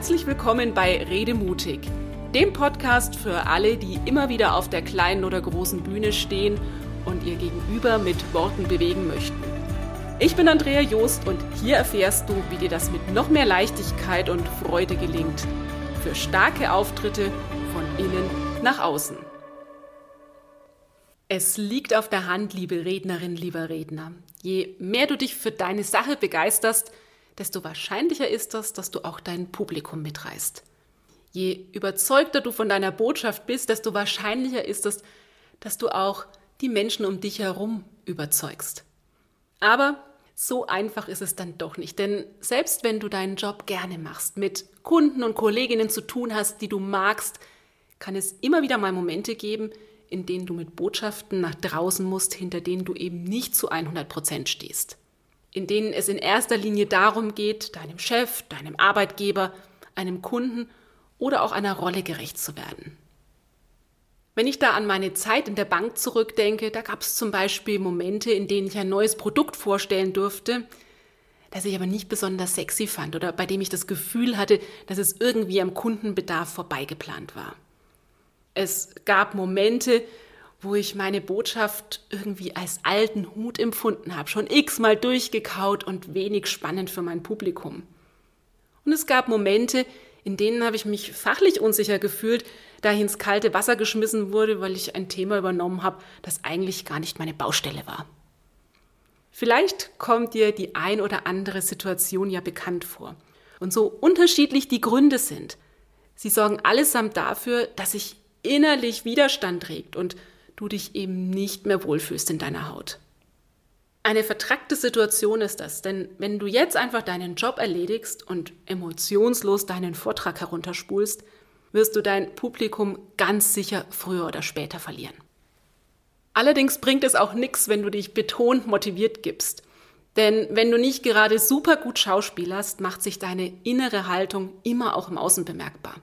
Herzlich willkommen bei Rede mutig, dem Podcast für alle, die immer wieder auf der kleinen oder großen Bühne stehen und ihr Gegenüber mit Worten bewegen möchten. Ich bin Andrea Joost und hier erfährst du, wie dir das mit noch mehr Leichtigkeit und Freude gelingt. Für starke Auftritte von innen nach außen. Es liegt auf der Hand, liebe Rednerin, lieber Redner. Je mehr du dich für deine Sache begeisterst, desto wahrscheinlicher ist es, dass du auch dein Publikum mitreißt. Je überzeugter du von deiner Botschaft bist, desto wahrscheinlicher ist es, dass du auch die Menschen um dich herum überzeugst. Aber so einfach ist es dann doch nicht, denn selbst wenn du deinen Job gerne machst, mit Kunden und Kolleginnen zu tun hast, die du magst, kann es immer wieder mal Momente geben, in denen du mit Botschaften nach draußen musst, hinter denen du eben nicht zu 100 Prozent stehst in denen es in erster Linie darum geht, deinem Chef, deinem Arbeitgeber, einem Kunden oder auch einer Rolle gerecht zu werden. Wenn ich da an meine Zeit in der Bank zurückdenke, da gab es zum Beispiel Momente, in denen ich ein neues Produkt vorstellen durfte, das ich aber nicht besonders sexy fand oder bei dem ich das Gefühl hatte, dass es irgendwie am Kundenbedarf vorbeigeplant war. Es gab Momente, wo ich meine Botschaft irgendwie als alten Hut empfunden habe, schon x-mal durchgekaut und wenig spannend für mein Publikum. Und es gab Momente, in denen habe ich mich fachlich unsicher gefühlt, da ich ins kalte Wasser geschmissen wurde, weil ich ein Thema übernommen habe, das eigentlich gar nicht meine Baustelle war. Vielleicht kommt dir die ein oder andere Situation ja bekannt vor. Und so unterschiedlich die Gründe sind, sie sorgen allesamt dafür, dass sich innerlich Widerstand regt und du dich eben nicht mehr wohlfühlst in deiner Haut. Eine vertrackte Situation ist das, denn wenn du jetzt einfach deinen Job erledigst und emotionslos deinen Vortrag herunterspulst, wirst du dein Publikum ganz sicher früher oder später verlieren. Allerdings bringt es auch nichts, wenn du dich betont motiviert gibst. Denn wenn du nicht gerade super gut schauspielerst, macht sich deine innere Haltung immer auch im Außen bemerkbar.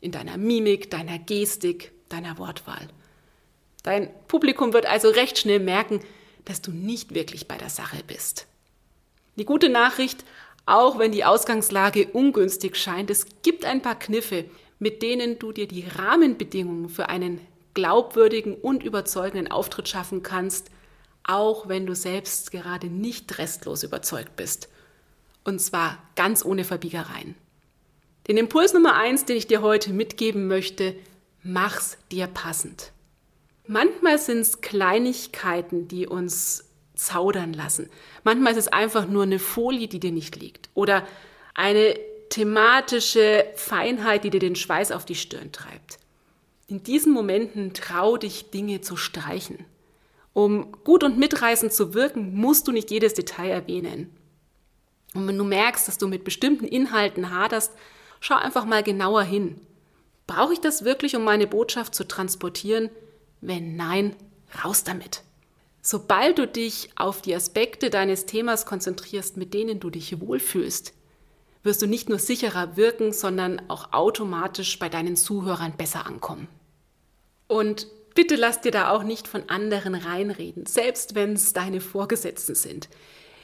In deiner Mimik, deiner Gestik, deiner Wortwahl. Dein Publikum wird also recht schnell merken, dass du nicht wirklich bei der Sache bist. Die gute Nachricht, auch wenn die Ausgangslage ungünstig scheint, es gibt ein paar Kniffe, mit denen du dir die Rahmenbedingungen für einen glaubwürdigen und überzeugenden Auftritt schaffen kannst, auch wenn du selbst gerade nicht restlos überzeugt bist. Und zwar ganz ohne Verbiegereien. Den Impuls Nummer eins, den ich dir heute mitgeben möchte, mach's dir passend. Manchmal sind es Kleinigkeiten, die uns zaudern lassen. Manchmal ist es einfach nur eine Folie, die dir nicht liegt. Oder eine thematische Feinheit, die dir den Schweiß auf die Stirn treibt. In diesen Momenten trau dich, Dinge zu streichen. Um gut und mitreißend zu wirken, musst du nicht jedes Detail erwähnen. Und wenn du merkst, dass du mit bestimmten Inhalten haderst, schau einfach mal genauer hin. Brauche ich das wirklich, um meine Botschaft zu transportieren? Wenn nein, raus damit. Sobald du dich auf die Aspekte deines Themas konzentrierst, mit denen du dich wohlfühlst, wirst du nicht nur sicherer wirken, sondern auch automatisch bei deinen Zuhörern besser ankommen. Und bitte lass dir da auch nicht von anderen reinreden, selbst wenn es deine Vorgesetzten sind.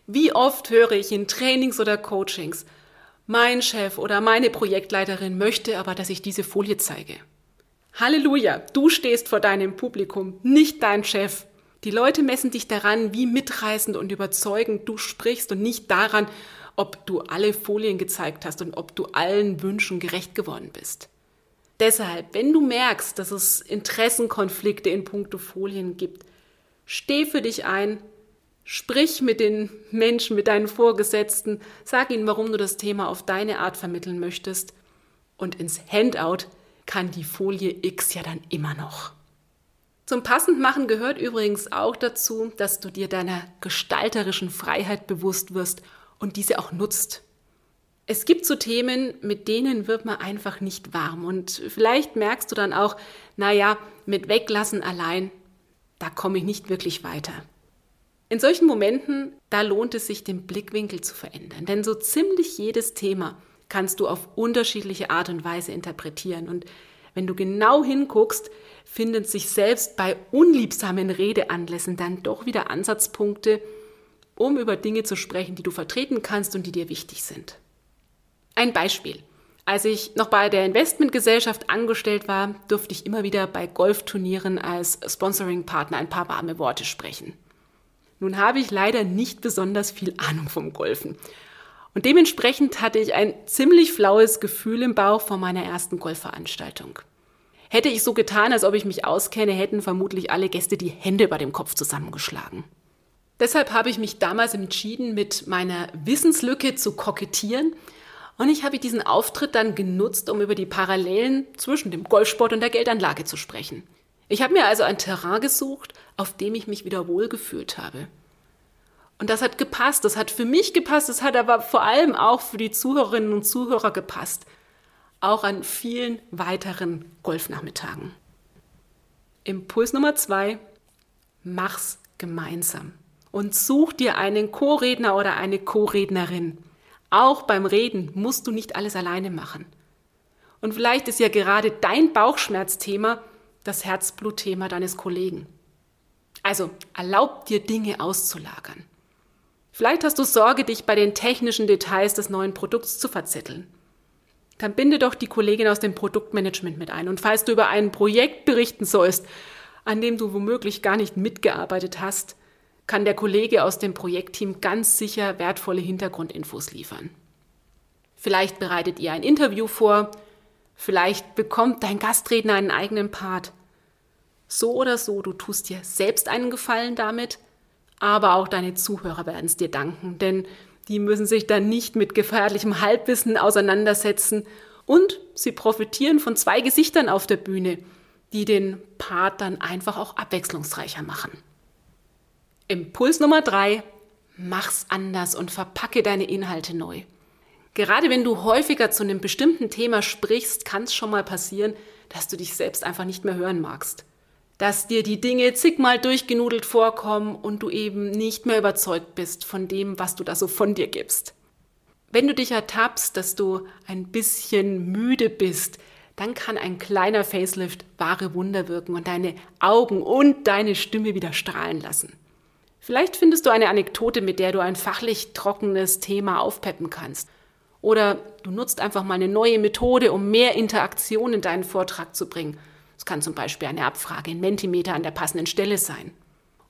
Wie oft höre ich in Trainings oder Coachings, mein Chef oder meine Projektleiterin möchte aber, dass ich diese Folie zeige. Halleluja, du stehst vor deinem Publikum, nicht dein Chef. Die Leute messen dich daran, wie mitreißend und überzeugend du sprichst und nicht daran, ob du alle Folien gezeigt hast und ob du allen Wünschen gerecht geworden bist. Deshalb, wenn du merkst, dass es Interessenkonflikte in puncto Folien gibt, steh für dich ein, sprich mit den Menschen, mit deinen Vorgesetzten, sag ihnen, warum du das Thema auf deine Art vermitteln möchtest und ins Handout kann die Folie X ja dann immer noch. Zum Passendmachen gehört übrigens auch dazu, dass du dir deiner gestalterischen Freiheit bewusst wirst und diese auch nutzt. Es gibt so Themen, mit denen wird man einfach nicht warm und vielleicht merkst du dann auch, naja, mit Weglassen allein, da komme ich nicht wirklich weiter. In solchen Momenten, da lohnt es sich, den Blickwinkel zu verändern, denn so ziemlich jedes Thema kannst du auf unterschiedliche Art und Weise interpretieren. Und wenn du genau hinguckst, finden sich selbst bei unliebsamen Redeanlässen dann doch wieder Ansatzpunkte, um über Dinge zu sprechen, die du vertreten kannst und die dir wichtig sind. Ein Beispiel. Als ich noch bei der Investmentgesellschaft angestellt war, durfte ich immer wieder bei Golfturnieren als Sponsoring-Partner ein paar warme Worte sprechen. Nun habe ich leider nicht besonders viel Ahnung vom Golfen. Und dementsprechend hatte ich ein ziemlich flaues Gefühl im Bauch vor meiner ersten Golfveranstaltung. Hätte ich so getan, als ob ich mich auskenne, hätten vermutlich alle Gäste die Hände über dem Kopf zusammengeschlagen. Deshalb habe ich mich damals entschieden, mit meiner Wissenslücke zu kokettieren und ich habe diesen Auftritt dann genutzt, um über die Parallelen zwischen dem Golfsport und der Geldanlage zu sprechen. Ich habe mir also ein Terrain gesucht, auf dem ich mich wieder wohlgefühlt habe. Und das hat gepasst, das hat für mich gepasst, das hat aber vor allem auch für die Zuhörerinnen und Zuhörer gepasst auch an vielen weiteren Golfnachmittagen. Impuls Nummer zwei, mach's gemeinsam und such dir einen Co-Redner oder eine Co-Rednerin. Auch beim Reden musst du nicht alles alleine machen. Und vielleicht ist ja gerade dein Bauchschmerzthema das Herzblutthema deines Kollegen. Also erlaub dir Dinge auszulagern. Vielleicht hast du Sorge, dich bei den technischen Details des neuen Produkts zu verzetteln dann binde doch die Kollegin aus dem Produktmanagement mit ein. Und falls du über ein Projekt berichten sollst, an dem du womöglich gar nicht mitgearbeitet hast, kann der Kollege aus dem Projektteam ganz sicher wertvolle Hintergrundinfos liefern. Vielleicht bereitet ihr ein Interview vor, vielleicht bekommt dein Gastredner einen eigenen Part. So oder so, du tust dir selbst einen Gefallen damit, aber auch deine Zuhörer werden es dir danken, denn die müssen sich dann nicht mit gefährlichem Halbwissen auseinandersetzen und sie profitieren von zwei Gesichtern auf der Bühne, die den Part dann einfach auch abwechslungsreicher machen. Impuls Nummer drei, mach's anders und verpacke deine Inhalte neu. Gerade wenn du häufiger zu einem bestimmten Thema sprichst, kann es schon mal passieren, dass du dich selbst einfach nicht mehr hören magst dass dir die Dinge zigmal durchgenudelt vorkommen und du eben nicht mehr überzeugt bist von dem, was du da so von dir gibst. Wenn du dich ertappst, dass du ein bisschen müde bist, dann kann ein kleiner Facelift wahre Wunder wirken und deine Augen und deine Stimme wieder strahlen lassen. Vielleicht findest du eine Anekdote, mit der du ein fachlich trockenes Thema aufpeppen kannst. Oder du nutzt einfach mal eine neue Methode, um mehr Interaktion in deinen Vortrag zu bringen es kann zum Beispiel eine Abfrage in Mentimeter an der passenden Stelle sein.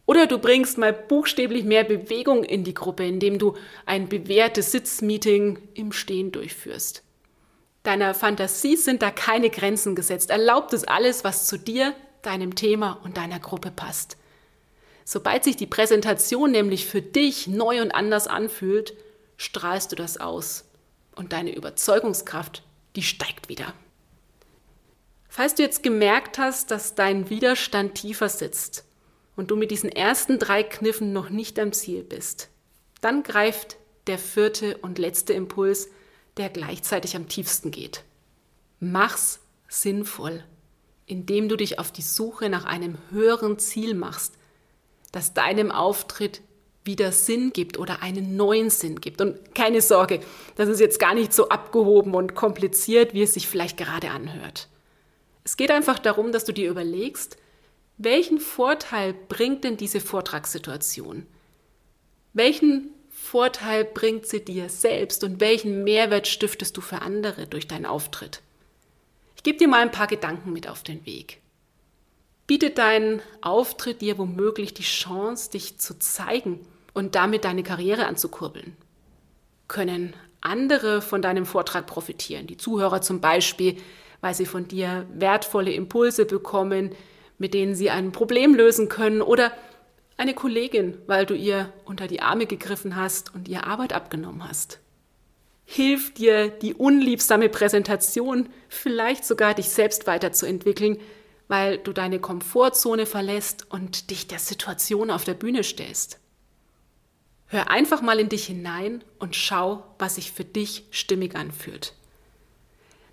Oder du bringst mal buchstäblich mehr Bewegung in die Gruppe, indem du ein bewährtes Sitzmeeting im Stehen durchführst. Deiner Fantasie sind da keine Grenzen gesetzt. Erlaubt es alles, was zu dir, deinem Thema und deiner Gruppe passt. Sobald sich die Präsentation nämlich für dich neu und anders anfühlt, strahlst du das aus. Und deine Überzeugungskraft, die steigt wieder. Falls du jetzt gemerkt hast, dass dein Widerstand tiefer sitzt und du mit diesen ersten drei Kniffen noch nicht am Ziel bist, dann greift der vierte und letzte Impuls, der gleichzeitig am tiefsten geht. Mach's sinnvoll, indem du dich auf die Suche nach einem höheren Ziel machst, das deinem Auftritt wieder Sinn gibt oder einen neuen Sinn gibt. Und keine Sorge, das ist jetzt gar nicht so abgehoben und kompliziert, wie es sich vielleicht gerade anhört. Es geht einfach darum, dass du dir überlegst, welchen Vorteil bringt denn diese Vortragssituation? Welchen Vorteil bringt sie dir selbst und welchen Mehrwert stiftest du für andere durch deinen Auftritt? Ich gebe dir mal ein paar Gedanken mit auf den Weg. Bietet dein Auftritt dir womöglich die Chance, dich zu zeigen und damit deine Karriere anzukurbeln? Können andere von deinem Vortrag profitieren? Die Zuhörer zum Beispiel, weil sie von dir wertvolle Impulse bekommen, mit denen sie ein Problem lösen können oder eine Kollegin, weil du ihr unter die Arme gegriffen hast und ihr Arbeit abgenommen hast. Hilft dir die unliebsame Präsentation, vielleicht sogar dich selbst weiterzuentwickeln, weil du deine Komfortzone verlässt und dich der Situation auf der Bühne stellst. Hör einfach mal in dich hinein und schau, was sich für dich stimmig anfühlt.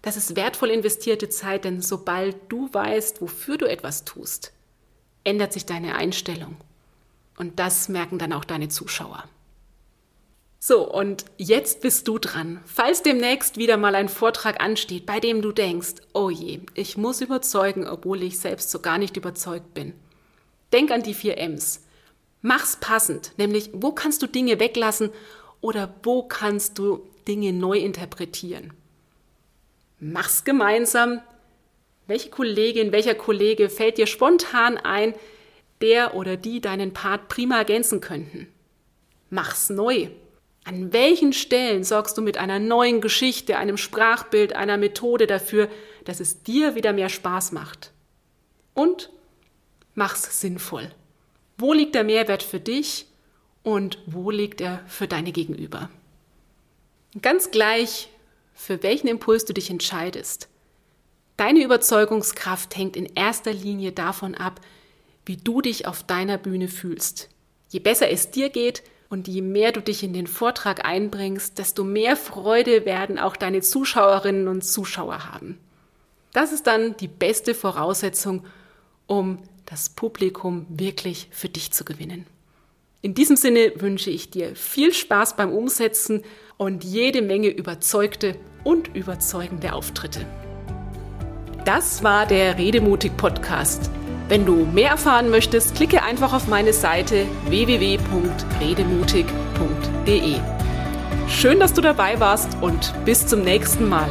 Das ist wertvoll investierte Zeit, denn sobald du weißt, wofür du etwas tust, ändert sich deine Einstellung. Und das merken dann auch deine Zuschauer. So, und jetzt bist du dran. Falls demnächst wieder mal ein Vortrag ansteht, bei dem du denkst, oh je, ich muss überzeugen, obwohl ich selbst so gar nicht überzeugt bin. Denk an die vier M's. Mach's passend, nämlich wo kannst du Dinge weglassen oder wo kannst du Dinge neu interpretieren. Mach's gemeinsam. Welche Kollegin, welcher Kollege fällt dir spontan ein, der oder die deinen Part prima ergänzen könnten? Mach's neu. An welchen Stellen sorgst du mit einer neuen Geschichte, einem Sprachbild, einer Methode dafür, dass es dir wieder mehr Spaß macht? Und mach's sinnvoll. Wo liegt der Mehrwert für dich und wo liegt er für deine Gegenüber? Ganz gleich, für welchen Impuls du dich entscheidest. Deine Überzeugungskraft hängt in erster Linie davon ab, wie du dich auf deiner Bühne fühlst. Je besser es dir geht und je mehr du dich in den Vortrag einbringst, desto mehr Freude werden auch deine Zuschauerinnen und Zuschauer haben. Das ist dann die beste Voraussetzung, um das Publikum wirklich für dich zu gewinnen. In diesem Sinne wünsche ich dir viel Spaß beim Umsetzen und jede Menge überzeugte und überzeugende Auftritte. Das war der Redemutig Podcast. Wenn du mehr erfahren möchtest, klicke einfach auf meine Seite www.redemutig.de. Schön, dass du dabei warst und bis zum nächsten Mal.